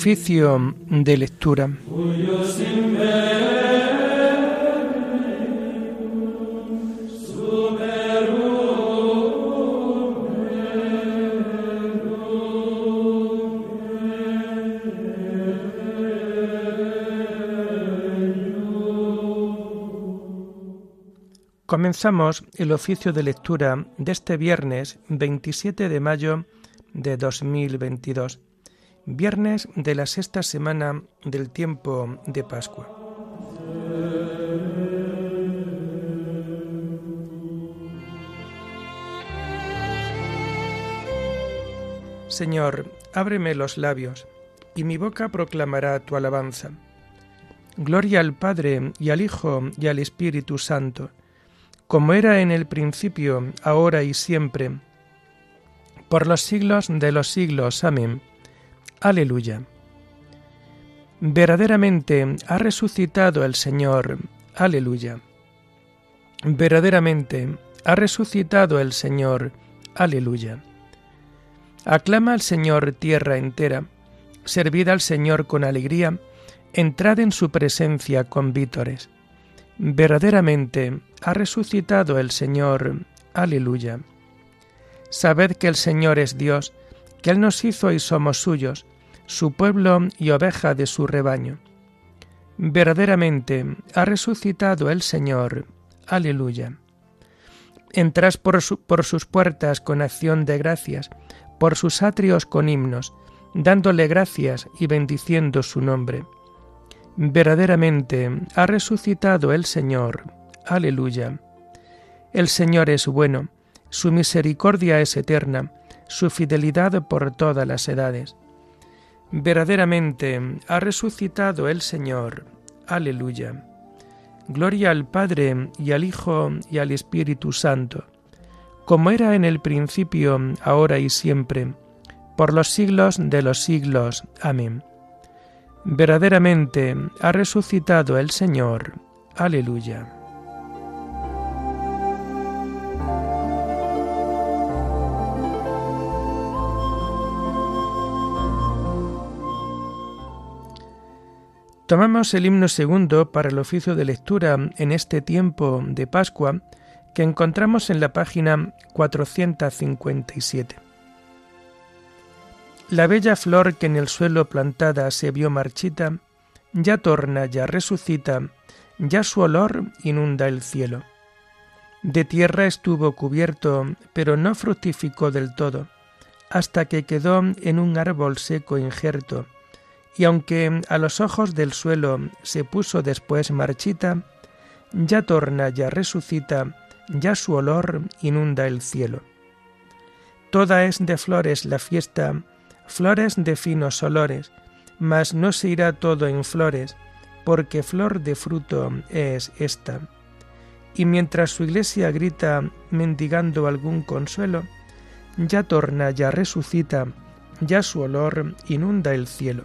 Oficio de lectura. Comenzamos el oficio de lectura de este viernes 27 de mayo de 2022, viernes de la sexta semana del tiempo de Pascua. Señor, ábreme los labios, y mi boca proclamará tu alabanza. Gloria al Padre y al Hijo y al Espíritu Santo como era en el principio, ahora y siempre, por los siglos de los siglos. Amén. Aleluya. Verdaderamente ha resucitado el Señor. Aleluya. Verdaderamente ha resucitado el Señor. Aleluya. Aclama al Señor tierra entera, servid al Señor con alegría, entrad en su presencia con vítores. Verdaderamente ha resucitado el Señor. Aleluya. Sabed que el Señor es Dios, que Él nos hizo y somos suyos, su pueblo y oveja de su rebaño. Verdaderamente ha resucitado el Señor. Aleluya. Por, por sus puertas con acción de gracias, por sus atrios con himnos, dándole gracias y bendiciendo su nombre Verdaderamente ha resucitado el Señor. Aleluya. El Señor es bueno, su misericordia es eterna, su fidelidad por todas las edades. Verdaderamente ha resucitado el Señor. Aleluya. Gloria al Padre y al Hijo y al Espíritu Santo, como era en el principio, ahora y siempre, por los siglos de los siglos. Amén. Verdaderamente ha resucitado el Señor. Aleluya. Tomamos el himno segundo para el oficio de lectura en este tiempo de Pascua que encontramos en la página 457. La bella flor que en el suelo plantada se vio marchita, ya torna, ya resucita, ya su olor inunda el cielo. De tierra estuvo cubierto, pero no fructificó del todo, hasta que quedó en un árbol seco injerto, y aunque a los ojos del suelo se puso después marchita, ya torna, ya resucita, ya su olor inunda el cielo. Toda es de flores la fiesta, flores de finos olores, mas no se irá todo en flores, porque flor de fruto es esta. Y mientras su iglesia grita mendigando algún consuelo, ya torna, ya resucita, ya su olor inunda el cielo.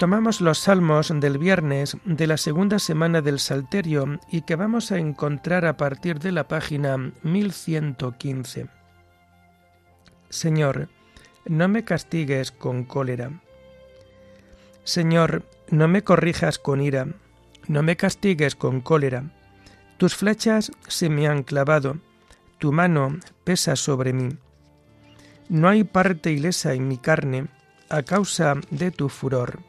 Tomamos los salmos del viernes de la segunda semana del Salterio y que vamos a encontrar a partir de la página 1115. Señor, no me castigues con cólera. Señor, no me corrijas con ira, no me castigues con cólera. Tus flechas se me han clavado, tu mano pesa sobre mí. No hay parte ilesa en mi carne a causa de tu furor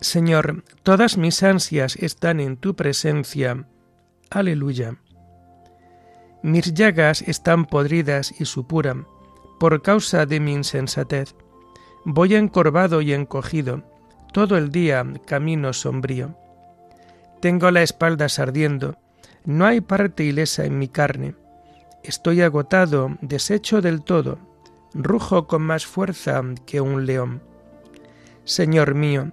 Señor, todas mis ansias están en tu presencia. Aleluya. Mis llagas están podridas y supuran por causa de mi insensatez. Voy encorvado y encogido, todo el día camino sombrío. Tengo la espalda ardiendo, no hay parte ilesa en mi carne. Estoy agotado, deshecho del todo, rujo con más fuerza que un león. Señor mío,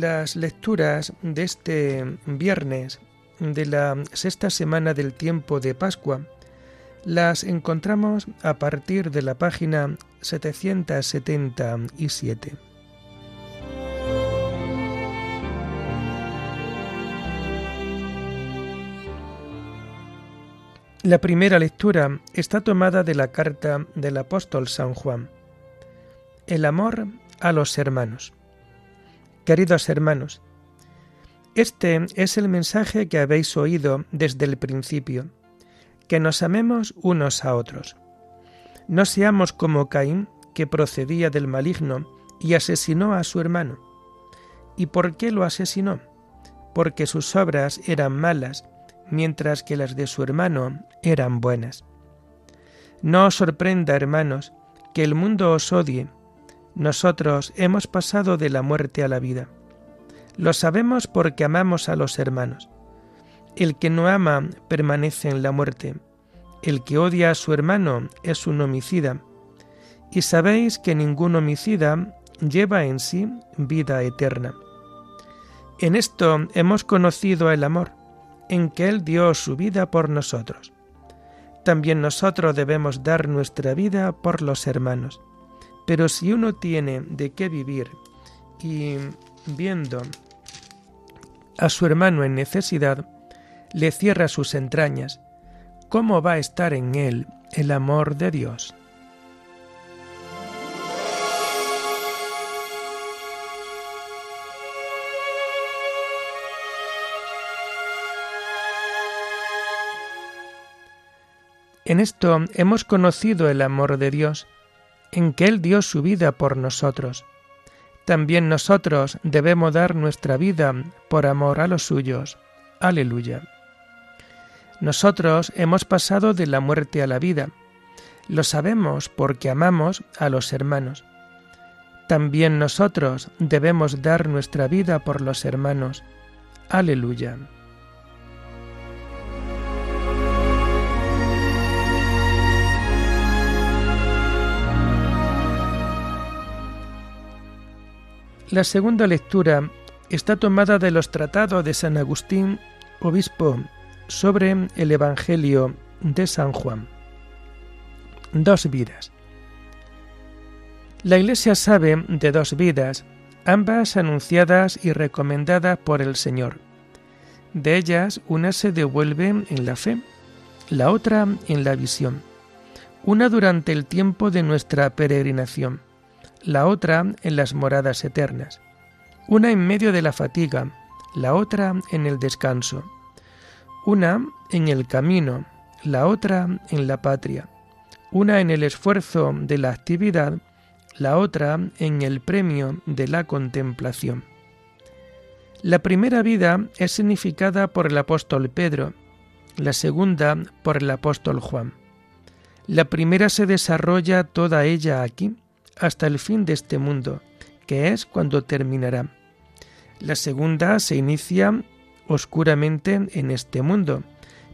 Las lecturas de este viernes de la sexta semana del tiempo de Pascua las encontramos a partir de la página 777. La primera lectura está tomada de la carta del apóstol San Juan. El amor a los hermanos. Queridos hermanos, este es el mensaje que habéis oído desde el principio, que nos amemos unos a otros. No seamos como Caín, que procedía del maligno y asesinó a su hermano. ¿Y por qué lo asesinó? Porque sus obras eran malas, mientras que las de su hermano eran buenas. No os sorprenda, hermanos, que el mundo os odie, nosotros hemos pasado de la muerte a la vida. Lo sabemos porque amamos a los hermanos. El que no ama permanece en la muerte. El que odia a su hermano es un homicida. Y sabéis que ningún homicida lleva en sí vida eterna. En esto hemos conocido el amor, en que Él dio su vida por nosotros. También nosotros debemos dar nuestra vida por los hermanos. Pero si uno tiene de qué vivir y viendo a su hermano en necesidad, le cierra sus entrañas, ¿cómo va a estar en él el amor de Dios? En esto hemos conocido el amor de Dios, en que Él dio su vida por nosotros. También nosotros debemos dar nuestra vida por amor a los suyos. Aleluya. Nosotros hemos pasado de la muerte a la vida. Lo sabemos porque amamos a los hermanos. También nosotros debemos dar nuestra vida por los hermanos. Aleluya. La segunda lectura está tomada de los tratados de San Agustín, obispo, sobre el Evangelio de San Juan. Dos vidas. La Iglesia sabe de dos vidas, ambas anunciadas y recomendadas por el Señor. De ellas, una se devuelve en la fe, la otra en la visión. Una durante el tiempo de nuestra peregrinación la otra en las moradas eternas, una en medio de la fatiga, la otra en el descanso, una en el camino, la otra en la patria, una en el esfuerzo de la actividad, la otra en el premio de la contemplación. La primera vida es significada por el apóstol Pedro, la segunda por el apóstol Juan. La primera se desarrolla toda ella aquí, hasta el fin de este mundo, que es cuando terminará. La segunda se inicia oscuramente en este mundo,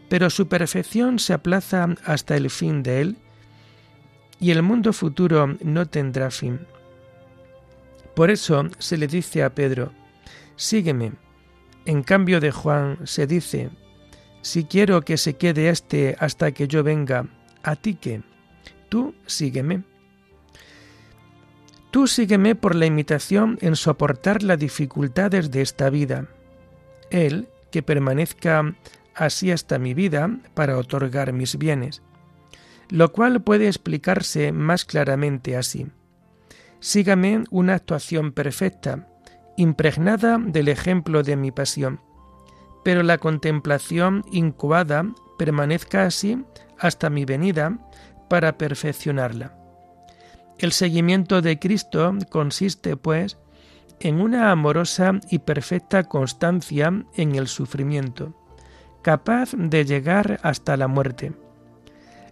pero su perfección se aplaza hasta el fin de él, y el mundo futuro no tendrá fin. Por eso se le dice a Pedro, sígueme. En cambio de Juan se dice, si quiero que se quede éste hasta que yo venga, a ti que, tú sígueme. Tú sígueme por la imitación en soportar las dificultades de esta vida. Él, que permanezca así hasta mi vida para otorgar mis bienes, lo cual puede explicarse más claramente así. Sígame una actuación perfecta, impregnada del ejemplo de mi pasión, pero la contemplación incubada permanezca así hasta mi venida para perfeccionarla. El seguimiento de Cristo consiste, pues, en una amorosa y perfecta constancia en el sufrimiento, capaz de llegar hasta la muerte.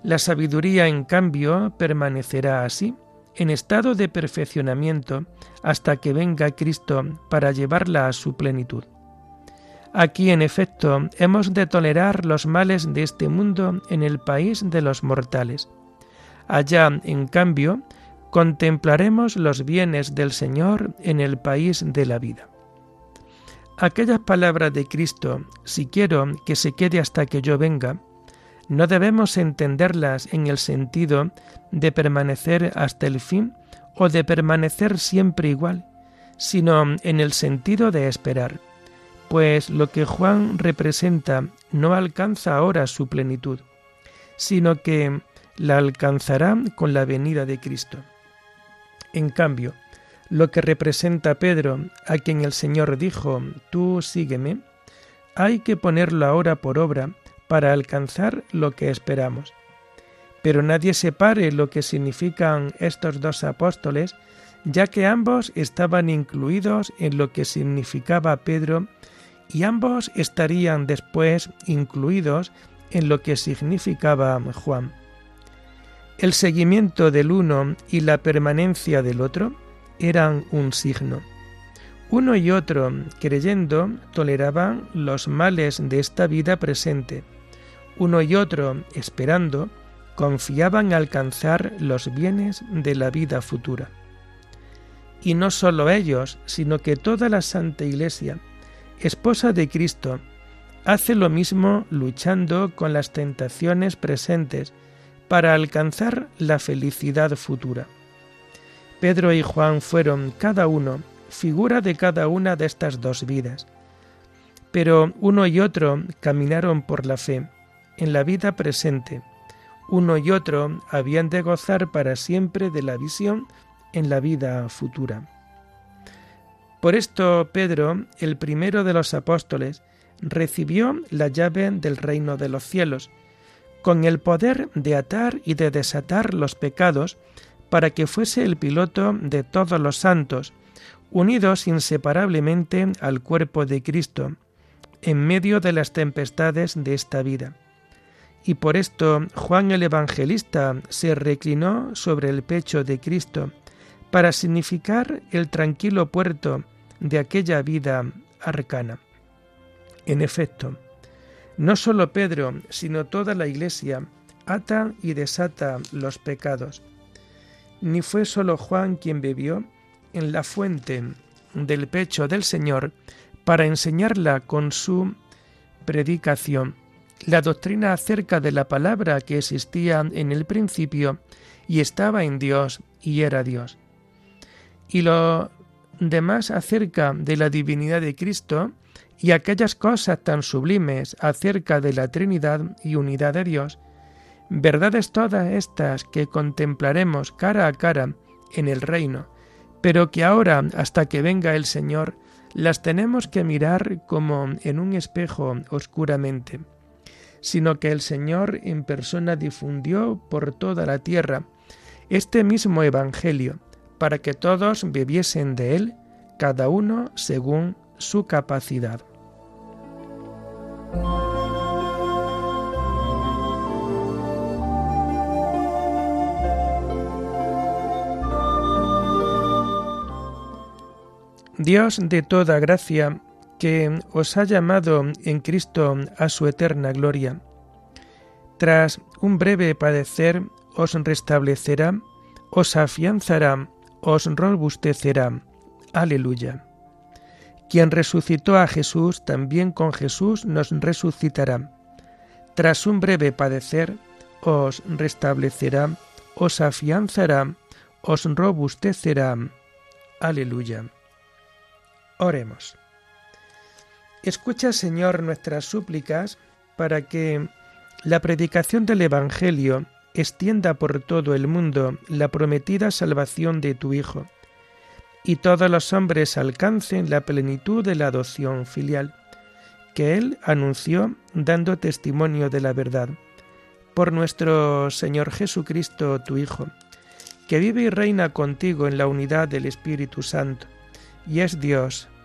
La sabiduría, en cambio, permanecerá así, en estado de perfeccionamiento, hasta que venga Cristo para llevarla a su plenitud. Aquí, en efecto, hemos de tolerar los males de este mundo en el país de los mortales. Allá, en cambio, contemplaremos los bienes del Señor en el país de la vida. Aquellas palabras de Cristo, si quiero que se quede hasta que yo venga, no debemos entenderlas en el sentido de permanecer hasta el fin o de permanecer siempre igual, sino en el sentido de esperar, pues lo que Juan representa no alcanza ahora su plenitud, sino que la alcanzará con la venida de Cristo. En cambio, lo que representa Pedro, a quien el Señor dijo, tú sígueme, hay que ponerlo ahora por obra para alcanzar lo que esperamos. Pero nadie separe lo que significan estos dos apóstoles, ya que ambos estaban incluidos en lo que significaba Pedro y ambos estarían después incluidos en lo que significaba Juan. El seguimiento del uno y la permanencia del otro eran un signo. Uno y otro, creyendo, toleraban los males de esta vida presente. Uno y otro, esperando, confiaban alcanzar los bienes de la vida futura. Y no solo ellos, sino que toda la Santa Iglesia, esposa de Cristo, hace lo mismo luchando con las tentaciones presentes para alcanzar la felicidad futura. Pedro y Juan fueron cada uno figura de cada una de estas dos vidas, pero uno y otro caminaron por la fe en la vida presente, uno y otro habían de gozar para siempre de la visión en la vida futura. Por esto Pedro, el primero de los apóstoles, recibió la llave del reino de los cielos, con el poder de atar y de desatar los pecados para que fuese el piloto de todos los santos, unidos inseparablemente al cuerpo de Cristo, en medio de las tempestades de esta vida. Y por esto Juan el Evangelista se reclinó sobre el pecho de Cristo, para significar el tranquilo puerto de aquella vida arcana. En efecto, no sólo Pedro, sino toda la Iglesia ata y desata los pecados. Ni fue sólo Juan quien bebió en la fuente del pecho del Señor para enseñarla con su predicación la doctrina acerca de la palabra que existía en el principio y estaba en Dios y era Dios. Y lo demás acerca de la divinidad de Cristo y aquellas cosas tan sublimes acerca de la Trinidad y unidad de Dios, verdades todas estas que contemplaremos cara a cara en el reino, pero que ahora, hasta que venga el Señor, las tenemos que mirar como en un espejo oscuramente, sino que el Señor en persona difundió por toda la tierra este mismo Evangelio, para que todos viviesen de él, cada uno según su capacidad. Dios de toda gracia, que os ha llamado en Cristo a su eterna gloria, tras un breve padecer os restablecerá, os afianzará, os robustecerá. Aleluya. Quien resucitó a Jesús, también con Jesús nos resucitará. Tras un breve padecer, os restablecerá, os afianzará, os robustecerá. Aleluya. Oremos. Escucha, Señor, nuestras súplicas para que la predicación del Evangelio extienda por todo el mundo la prometida salvación de tu Hijo y todos los hombres alcancen la plenitud de la adopción filial, que Él anunció dando testimonio de la verdad. Por nuestro Señor Jesucristo, tu Hijo, que vive y reina contigo en la unidad del Espíritu Santo, y es Dios